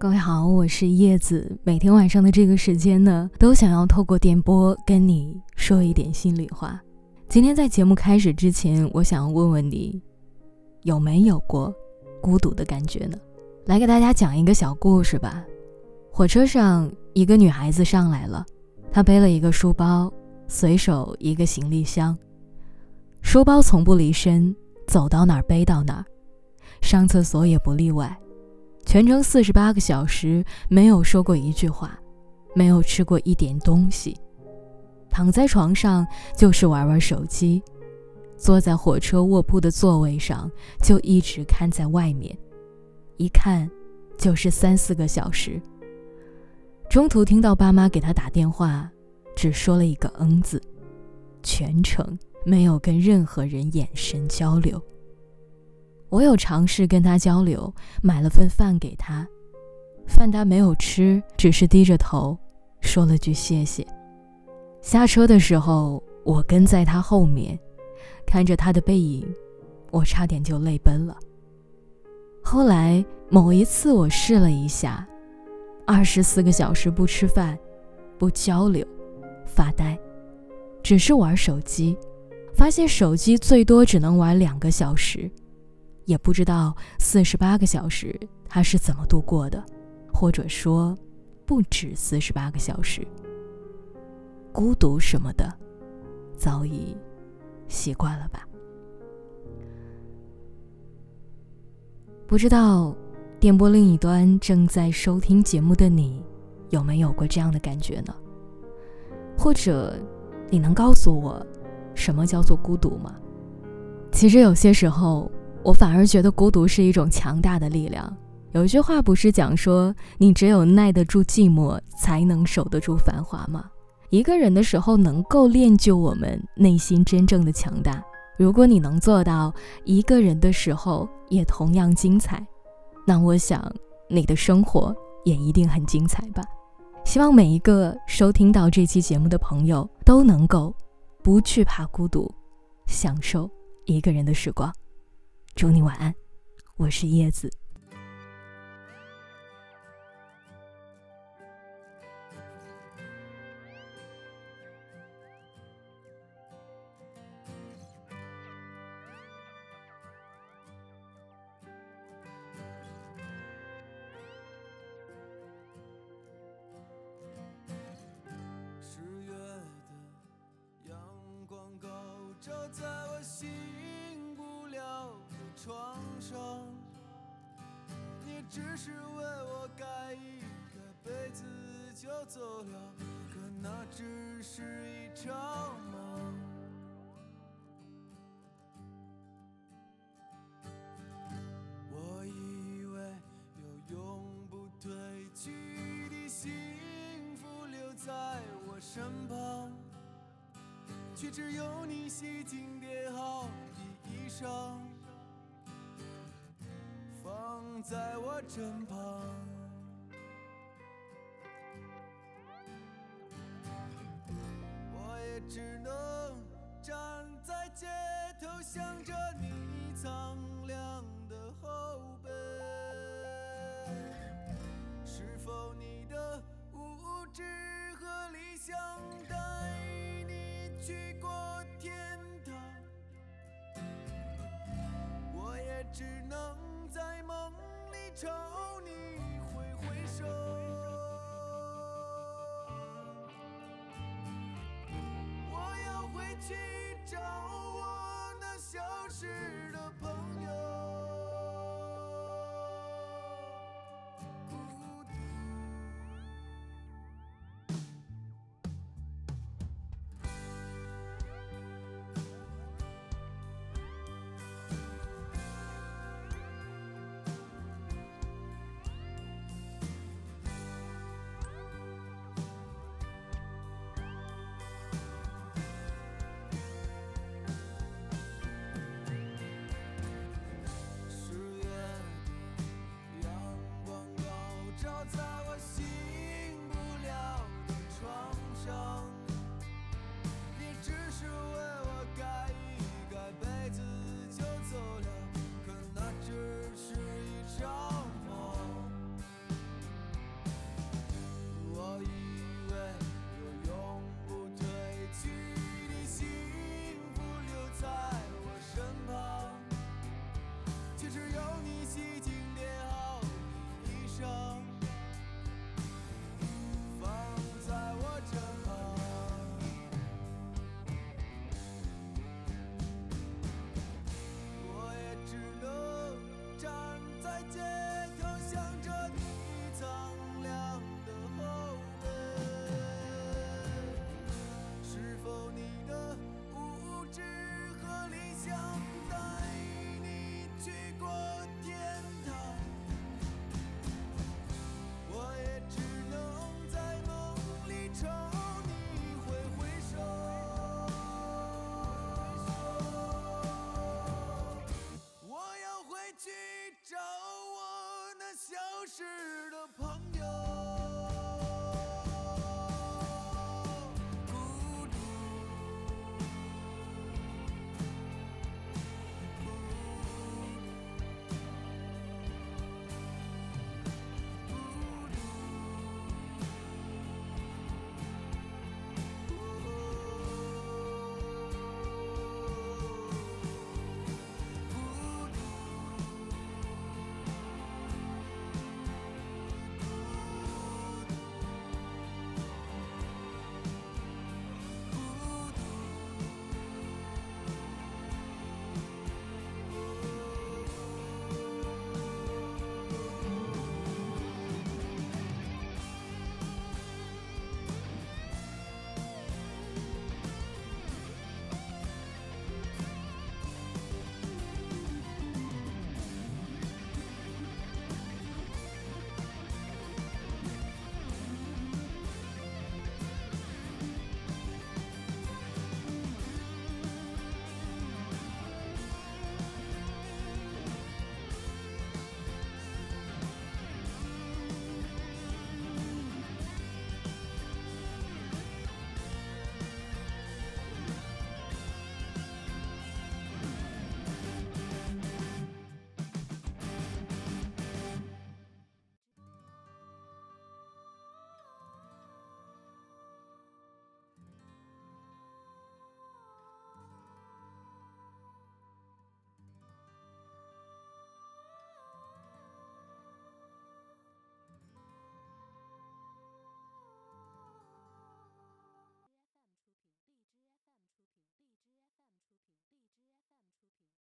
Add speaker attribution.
Speaker 1: 各位好，我是叶子。每天晚上的这个时间呢，都想要透过电波跟你说一点心里话。今天在节目开始之前，我想要问问你，有没有过孤独的感觉呢？来给大家讲一个小故事吧。火车上，一个女孩子上来了，她背了一个书包，随手一个行李箱，书包从不离身，走到哪儿背到哪儿，上厕所也不例外。全程四十八个小时没有说过一句话，没有吃过一点东西，躺在床上就是玩玩手机，坐在火车卧铺的座位上就一直看在外面，一看就是三四个小时。中途听到爸妈给他打电话，只说了一个“嗯”字，全程没有跟任何人眼神交流。我有尝试跟他交流，买了份饭给他，饭他没有吃，只是低着头说了句谢谢。下车的时候，我跟在他后面，看着他的背影，我差点就泪奔了。后来某一次，我试了一下，二十四个小时不吃饭、不交流、发呆，只是玩手机，发现手机最多只能玩两个小时。也不知道四十八个小时他是怎么度过的，或者说，不止四十八个小时。孤独什么的，早已习惯了吧？不知道电波另一端正在收听节目的你，有没有过这样的感觉呢？或者，你能告诉我，什么叫做孤独吗？其实有些时候。我反而觉得孤独是一种强大的力量。有一句话不是讲说，你只有耐得住寂寞，才能守得住繁华吗？一个人的时候能够练就我们内心真正的强大。如果你能做到一个人的时候也同样精彩，那我想你的生活也一定很精彩吧。希望每一个收听到这期节目的朋友都能够不惧怕孤独，享受一个人的时光。祝你晚安，我是叶子。
Speaker 2: 十月的阳光高照在我心。床上，你只是为我盖一个被子就走了，可那只是一场梦。我以为有永不褪去的幸福留在我身旁，却只有你洗净叠好的衣裳。在我身旁，我也只能站在街头，想着你苍凉的后背。是否你的无知和理想带你去过天堂？我也只能。朝你挥挥手，我要回去找我那消失的朋友。